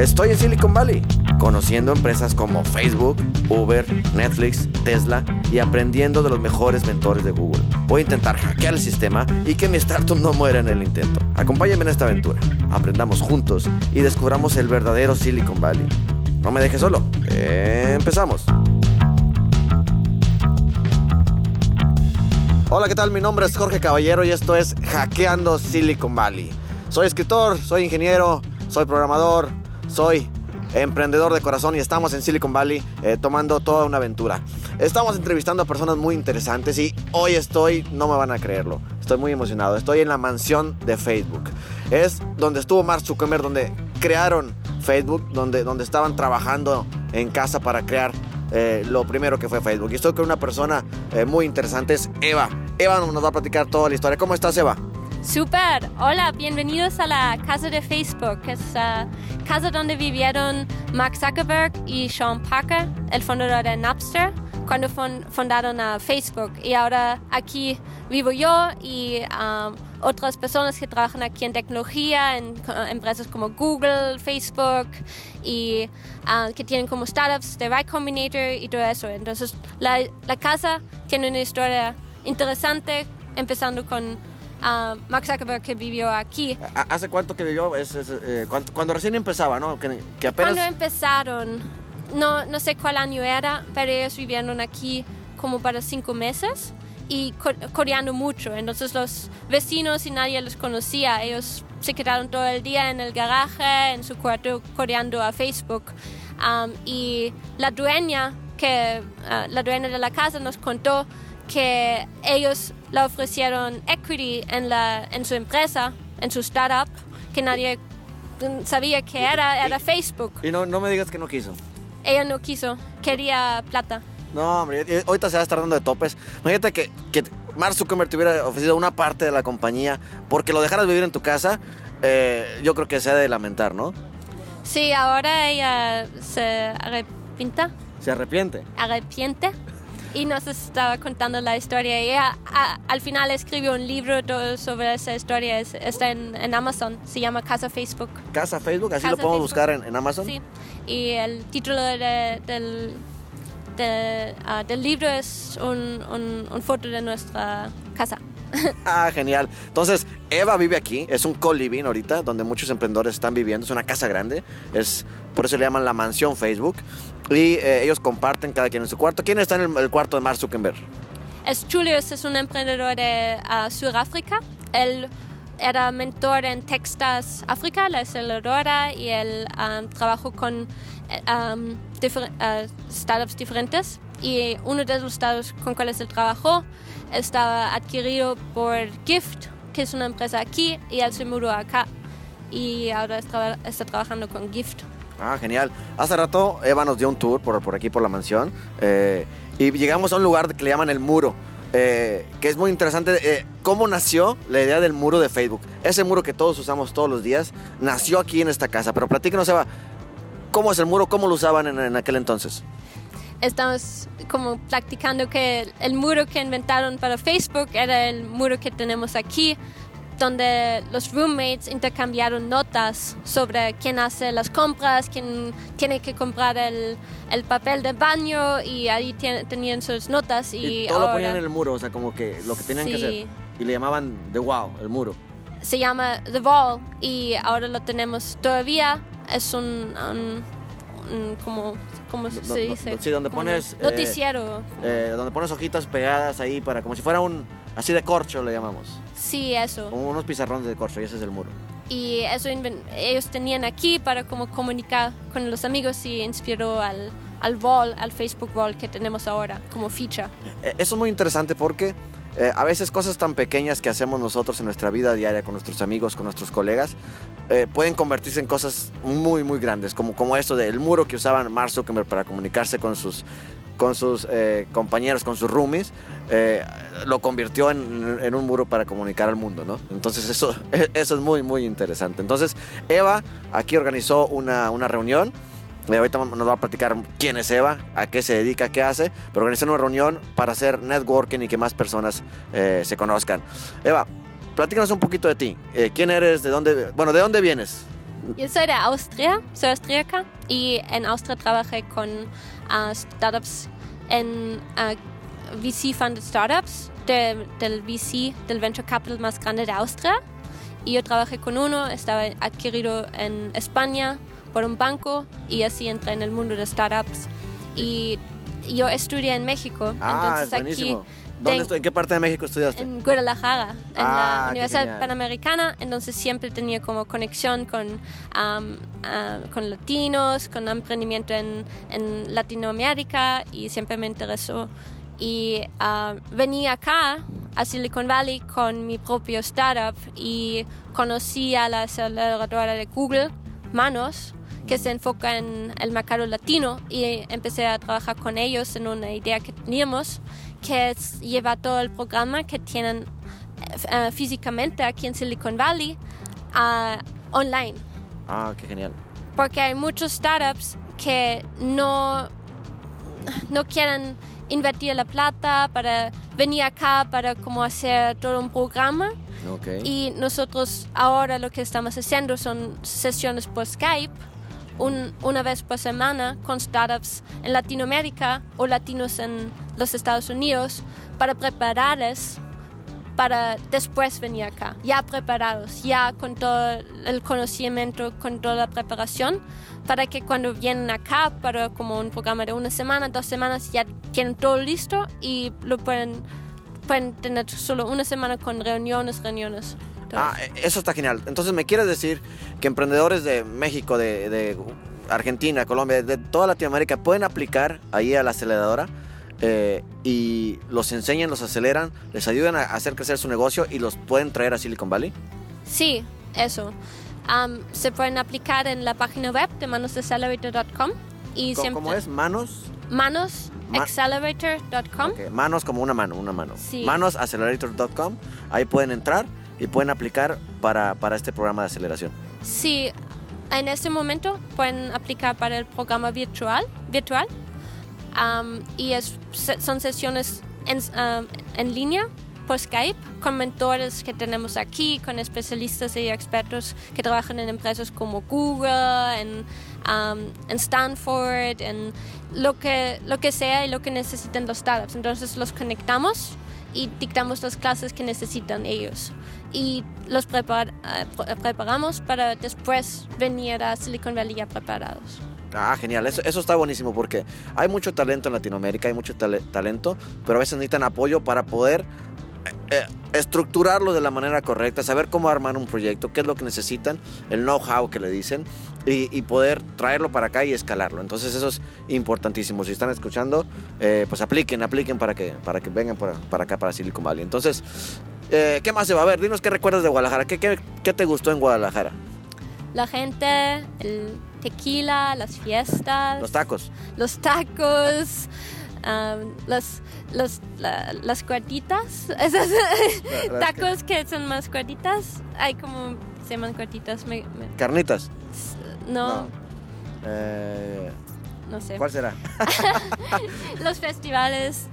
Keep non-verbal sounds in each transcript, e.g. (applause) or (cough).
Estoy en Silicon Valley, conociendo empresas como Facebook, Uber, Netflix, Tesla y aprendiendo de los mejores mentores de Google. Voy a intentar hackear el sistema y que mi startup no muera en el intento. Acompáñame en esta aventura. Aprendamos juntos y descubramos el verdadero Silicon Valley. No me dejes solo. Empezamos. Hola, ¿qué tal? Mi nombre es Jorge Caballero y esto es Hackeando Silicon Valley. Soy escritor, soy ingeniero, soy programador, soy emprendedor de corazón y estamos en Silicon Valley eh, tomando toda una aventura. Estamos entrevistando a personas muy interesantes y hoy estoy, no me van a creerlo, estoy muy emocionado. Estoy en la mansión de Facebook. Es donde estuvo Mark Zuckerberg, donde crearon Facebook, donde, donde estaban trabajando en casa para crear eh, lo primero que fue Facebook. Y estoy con una persona eh, muy interesante, es Eva. Eva nos va a platicar toda la historia. ¿Cómo estás, Eva? Super, hola, bienvenidos a la casa de Facebook, es la casa donde vivieron Mark Zuckerberg y Sean Parker, el fundador de Napster, cuando fundaron a Facebook. Y ahora aquí vivo yo y um, otras personas que trabajan aquí en tecnología, en empresas como Google, Facebook y uh, que tienen como startups de Y Combinator y todo eso. Entonces, la casa tiene una historia interesante, empezando con uh, Mark Zuckerberg que vivió aquí. ¿Hace cuánto que vivió? Es, eh, cuando, recién empezaba, ¿no? Que, que apenas... Cuando empezaron, no, no sé cuál año era, pero ellos vivieron aquí como para cinco meses y coreando mucho. Entonces los vecinos y nadie los conocía. Ellos se quedaron todo el día en el garaje, en su cuarto, coreando a Facebook. Um, y la dueña, que, uh, la dueña de la casa nos contó que ellos le ofrecieron equity en, la, en su empresa, en su startup, que nadie sabía que era, era Facebook. Y no, no me digas que no quiso. Ella no quiso, quería plata. No, hombre, ahorita se va a estar dando de topes. Imagínate que, que Mark Zuckerberg te hubiera ofrecido una parte de la compañía porque lo dejaras vivir en tu casa. Eh, yo creo que se ha de lamentar, ¿no? Sí, ahora ella se arrepienta. ¿Se arrepiente? Arrepiente y nos estaba contando la historia. Y ella, al final escribió un libro sobre esa historia, está en, Amazon, se llama Casa Facebook. Casa Facebook, así lo podemos buscar en, Amazon. Sí, y el título del, ah, del libro es un, un, foto de nuestra casa. (laughs) ah, genial. Entonces, Eva vive aquí, es un co-living ahorita, donde muchos emprendedores están viviendo, es una casa grande, es por eso le llaman la mansión Facebook. Y eh, ellos comparten cada quien en su cuarto. ¿Quién está en el, cuarto de Mark Zuckerberg? Es Julius, es un emprendedor de uh, Sudáfrica. Él era mentor en Texas, África, la aceleradora, y él um, trabajó con um, startups diferentes. Y uno de los startups con cuales él trabajó estaba adquirido por Gift, que es una empresa aquí, y él se mudó acá. Y ahora está, está trabajando con Gift. Ah, genial. Hace rato Eva nos dio un tour por, por aquí, por la mansión, eh, y llegamos a un lugar que le llaman el muro. Eh, que es muy interesante eh, cómo nació la idea del muro de Facebook. Ese muro que todos usamos todos los días nació aquí en esta casa. Pero platícanos, Eva, ¿cómo es el muro? ¿Cómo lo usaban en, en aquel entonces? Estamos como practicando que el muro que inventaron para Facebook era el muro que tenemos aquí, donde los roommates intercambiaron notas sobre quién hace las compras, quién tiene que comprar el, el papel de baño y ahí tenían sus notas. Y, todo lo ponían en el muro, o sea, como que lo que tenían que hacer. Y le llamaban The Wall, el muro. Se llama The Wall y ahora lo tenemos todavía. Es un, como ¿cómo se dice? sí, donde pones... Eh, noticiero. Eh, donde pones hojitas pegadas ahí para como si fuera un Así de corcho le llamamos. Sí, eso. unos pizarrones de corcho y ese es el muro. Y eso ellos tenían aquí para como comunicar con los amigos y inspiró al, al wall, al Facebook wall que tenemos ahora como ficha. Eh, eso es muy interesante porque eh, a veces cosas tan pequeñas que hacemos nosotros en nuestra vida diaria con nuestros amigos, con nuestros colegas, eh, pueden convertirse en cosas muy, muy grandes, como, como esto del muro que usaban Mark Zuckerberg para comunicarse con sus, con sus eh, compañeros, con sus roomies, eh, lo convirtió en, un muro para comunicar al mundo, ¿no? Entonces eso, (laughs) eso es muy, muy interesante. Entonces Eva aquí organizó una, una reunión. Ahorita nos va a platicar quién es Eva, a qué se dedica, qué hace, pero organizó una reunión para hacer networking y que más personas eh, se conozcan. Eva, platícanos un poquito de ti. ¿Quién eres? ¿De dónde? Bueno, ¿de dónde vienes? Yo soy de Austria, soy austríaca y en Austria trabajé con ah, startups en ah, VC funded startups de- del VC, del venture capital más grande de Austria. Y yo trabajé con uno, estaba adquirido en España por un banco y así entré en el mundo de startups. Y yo estudié en México, Ah, es entonces aquí. ¿Dónde estoy? ¿En qué parte de México estudiaste? en Guadalajara, en Ah, la Universidad. Panamericana, entonces siempre tenía como conexión con, am, ah, con latinos, con emprendimiento en, en Latinoamérica y siempre me interesó. Y ah, venía acá a Silicon Valley con mi propio startup y conocí a la aceleradora de Google, Manos, que se enfoca en el mercado latino y empecé a trabajar con ellos en una idea que teníamos que es llevar todo el programa que tienen eh, físicamente aquí en Silicon Valley a online Ah, qué genial. porque hay muchos startups que no, no quieren invertir la plata para venir acá para como hacer todo un programa Ok. y nosotros ahora lo que estamos haciendo son sesiones por Skype un- una vez por semana con startups en Latinoamérica o latinos en los Estados Unidos para prepararles para después venir acá, ya preparados, ya con todo el conocimiento, con toda la preparación, para que cuando vienen acá para como un programa de una semana, dos semanas, ya tienen todo listo y lo pueden, pueden tener solo una semana con reuniones, reuniones. Ah, eh, eso está genial. Entonces, ¿me quieres decir que emprendedores de México, de, de Argentina, Colombia, de toda Latinoamérica pueden aplicar ahí a la aceleradora eh, y los enseñan, los aceleran, les ayudan a hacer crecer su negocio y los pueden traer a Silicon Valley? Sí, eso. Se pueden aplicar en la página web de manosaccelerator.com y ¿Cómo, siempre cómo es? Manos. Ma- manosaccelerator.com. Ok, Manos como una mano, una mano. Sí. Manosaccelerator.com. Ahí pueden entrar y pueden aplicar para, para este programa de aceleración. Sí, en este momento pueden aplicar para el programa virtual, virtual Am, y es- son sesiones en, en línea por Skype con mentores que tenemos aquí, con especialistas y expertos que trabajan en empresas como Google, en, am, en Stanford, en lo que, lo que sea y lo que necesiten los startups. Entonces los conectamos y dictamos las clases que necesitan ellos. Y los prepar- eh, pre- preparamos para después venir a Silicon Valley ya preparados. Ah, genial. Eso, eso está buenísimo porque hay mucho talento en Latinoamérica, hay mucho tale- talento, pero a veces necesitan apoyo para poder eh, eh, estructurarlo de la manera correcta, saber cómo armar un proyecto, qué es lo que necesitan, el know-how que le dicen y, y poder traerlo para acá y escalarlo. Entonces eso es importantísimo. Si están escuchando, eh, pues apliquen, apliquen para que, para que vengan para, para acá, para Silicon Valley. Entonces, eh, ¿qué más se va a ver? Dinos qué recuerdas de Guadalajara. ¿Qué, qué, qué te gustó en Guadalajara? La gente, el tequila, las fiestas, Los tacos. los tacos, am, los, los, la- las cuartitas, (laughs) esas (laughs) tacos que son más cuartitas, hay como se llaman cuartitas, me- me- Carnitas. no, Eh, no, sé. ¿Cuál será? (laughs) Los festivales,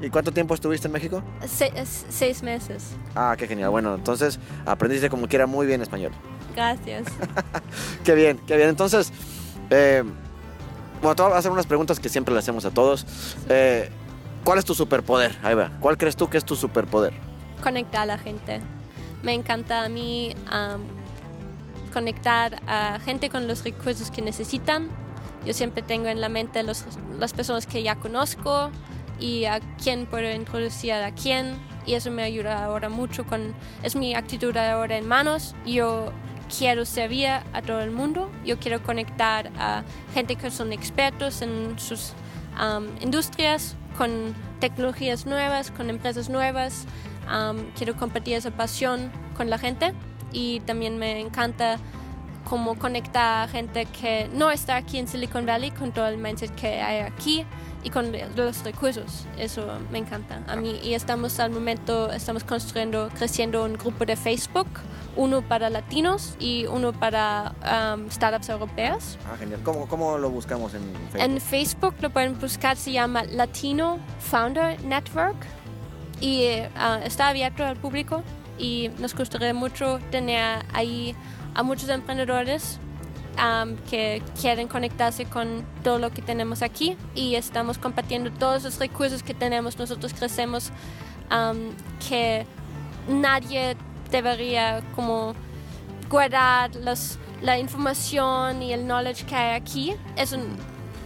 ¿Y cuánto tiempo estuviste en México? se- seis meses. Ah, qué genial. Bueno, entonces aprendiste como quiera muy bien español. Gracias. (laughs) Qué bien, qué bien. Entonces, eh, bueno, te voy a hacer unas preguntas que siempre le hacemos a todos. Eh, ¿Cuál es tu superpoder? Ahí va. ¿Cuál crees tú que es tu superpoder? conectar a la gente. Me encanta a mí conectar a gente con los recursos que necesitan. Yo siempre tengo en la mente los- las personas que ya conozco y a quién puedo introducir a quién. Y eso me ayuda ahora mucho con... Es mi actitud ahora en manos. Yo quiero servir a todo el mundo. Yo quiero conectar a gente que son expertos en sus am, industrias, con tecnologías nuevas, con empresas nuevas. Am, quiero compartir esa pasión con la gente y también me encanta como conectar a gente que no está aquí en Silicon Valley con todo el mindset que hay aquí y con los recursos. Eso me encanta a mí. Y estamos al momento, estamos construyendo, creciendo un grupo de Facebook, uno para latinos y uno para am, startups europeas. Ah, genial. ¿Cómo, cómo lo buscamos en Facebook? En Facebook lo pueden buscar, se llama Latino Founder Network y ah, está abierto al público y nos gustaría mucho tener ahí a muchos emprendedores um, que quieren conectarse con todo lo que tenemos aquí y estamos compartiendo todos los recursos que tenemos. Nosotros crecemos que nadie debería como guardar los, la información y el knowledge que hay aquí. Es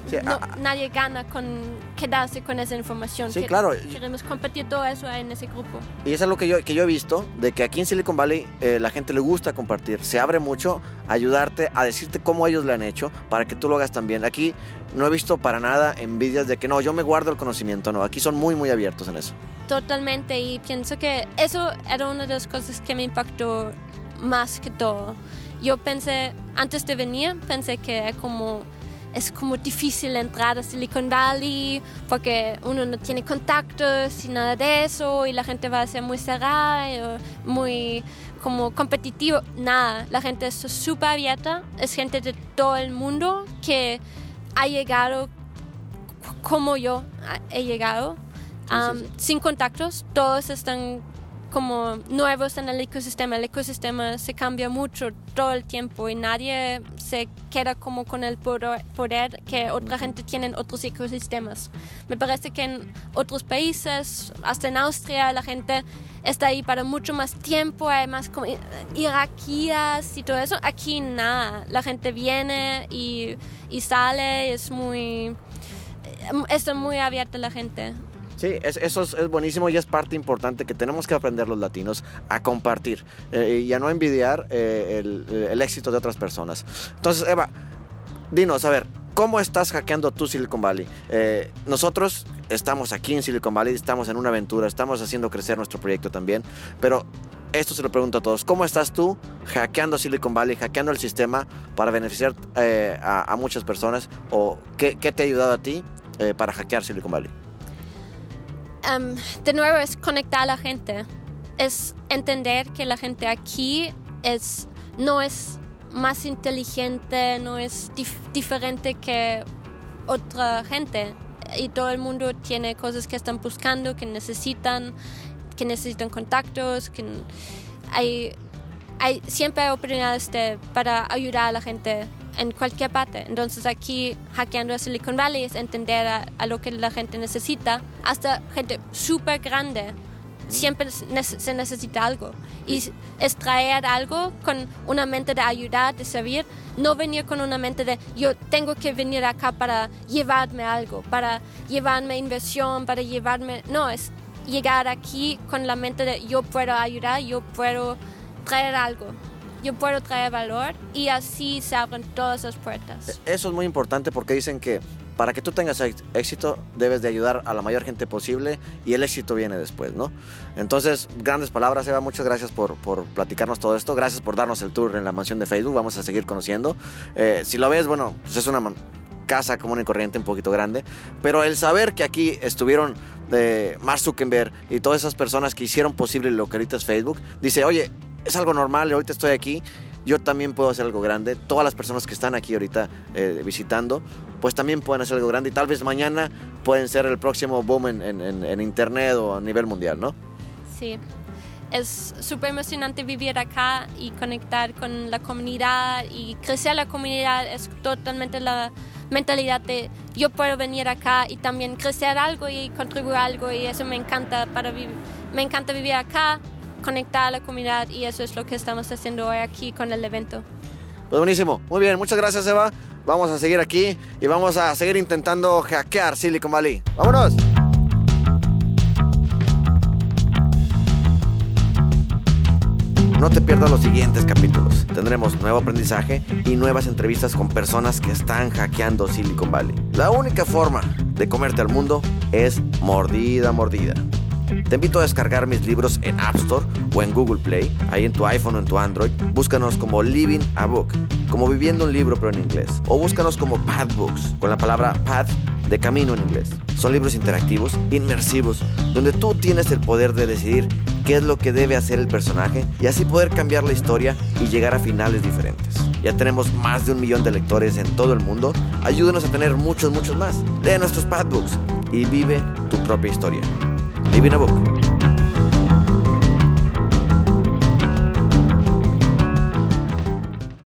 Sí, no- a- nadie gana con quedarse con esa información. Sí, Que- claro. Queremos compartir todo eso en ese grupo. Y es algo que yo, que yo he visto, de que aquí en Silicon Valley eh, la gente le gusta compartir, se abre mucho a ayudarte, a decirte cómo ellos lo han hecho, para que tú lo hagas también. Aquí no he visto para nada envidias de que no, yo me guardo el conocimiento, no, aquí son muy, muy abiertos en eso. Totalmente, y pienso que eso era una de las cosas que me impactó más que todo. Yo pensé, antes de venir, pensé que como, es como difícil entrar a Silicon Valley porque uno no tiene contactos y nada de eso, y la gente va a ser muy cerrada, eh, muy como competitivo. Nada, la gente es súper abierta, es gente de todo el mundo que ha llegado como yo he llegado, sí, um, sí. sin contactos, todos están como nuevos en el ecosistema. El ecosistema se cambia mucho todo el tiempo y nadie se queda como con el poder, que otra gente tiene en otros ecosistemas. Me parece que en otros países, hasta en Austria, la gente está ahí para mucho más tiempo, hay más como iraquías y todo eso. Aquí nada, la gente viene y, sale, es muy... Está muy abierta la gente. Sí, es- eso es, es buenísimo y es parte importante que tenemos que aprender los latinos a compartir eh, y a no envidiar eh, el, el éxito de otras personas. Entonces, Eva, dinos, a ver, ¿cómo estás hackeando tú Silicon Valley? Eh, nosotros estamos aquí en Silicon Valley, estamos en una aventura, estamos haciendo crecer nuestro proyecto también, pero esto se lo pregunto a todos, ¿cómo estás tú hackeando Silicon Valley, hackeando el sistema para beneficiar eh, a, a muchas personas? ¿O qué, qué te ha ayudado a ti eh, para hackear Silicon Valley? Em, de nuevo es conectar a la gente, es entender que la gente aquí es, no es más inteligente, no es dif- diferente que otra gente. Y todo el mundo tiene cosas que están buscando, que necesitan, que necesitan contactos, que hay, hay siempre hay oportunidades de- para ayudar a la gente en cualquier parte. Entonces aquí hackeando a Silicon Valley es entender a, lo que la gente necesita, hasta gente súper grande. Siempre se nece- se necesita algo. Y es traer algo con una mente de ayudar, de servir, no venir con una mente de yo tengo que venir acá para llevarme algo, para llevarme inversión, para llevarme... No, es llegar aquí con la mente de yo puedo ayudar, yo puedo traer algo, yo puedo traer valor y así se abren todas las puertas. Eso es muy importante porque dicen que para que tú tengas éxito debes de ayudar a la mayor gente posible y el éxito viene después, ¿no? Entonces, grandes palabras, Eva, muchas gracias por, por platicarnos todo esto, gracias por darnos el tour en la mansión de Facebook, vamos a seguir conociendo. Eh, si lo ves, bueno, pues es una casa común y corriente un poquito grande, pero el saber que aquí estuvieron de Mark Zuckerberg y todas esas personas que hicieron posible lo que ahorita es Facebook, dice, oye, es algo normal, ahorita estoy aquí, yo también puedo hacer algo grande. Todas las personas que están aquí ahorita eh, visitando, pues también pueden hacer algo grande y tal vez mañana pueden ser el próximo boom en, internet o a nivel mundial, ¿no? Sí, es súper emocionante vivir acá y conectar con la comunidad y crecer la comunidad es totalmente la mentalidad de yo puedo venir acá y también crecer algo y contribuir algo y eso me encanta para vivir, me encanta vivir acá, conectar a la comunidad y eso es lo que estamos haciendo hoy aquí con el evento. Pues buenísimo. Muy bien, muchas gracias, Eva. Vamos a seguir aquí y vamos a seguir intentando hackear Silicon Valley. ¡Vámonos! No te pierdas los siguientes capítulos. Tendremos nuevo aprendizaje y nuevas entrevistas con personas que están hackeando Silicon Valley. La única forma de comerte al mundo es mordida, mordida. Te invito a descargar mis libros en App Store o en Google Play, ahí en tu iPhone o en tu Android. Búscanos como Living a Book, como viviendo un libro pero en inglés. O búscanos como Path Books, con la palabra path de camino en inglés. Son libros interactivos, inmersivos, donde tú tienes el poder de decidir qué es lo que debe hacer el personaje y así poder cambiar la historia y llegar a finales diferentes. Ya tenemos más de un millón de lectores en todo el mundo. Ayúdanos a tener muchos, muchos más. Lee nuestros Path Books y vive tu propia historia. Living a Book.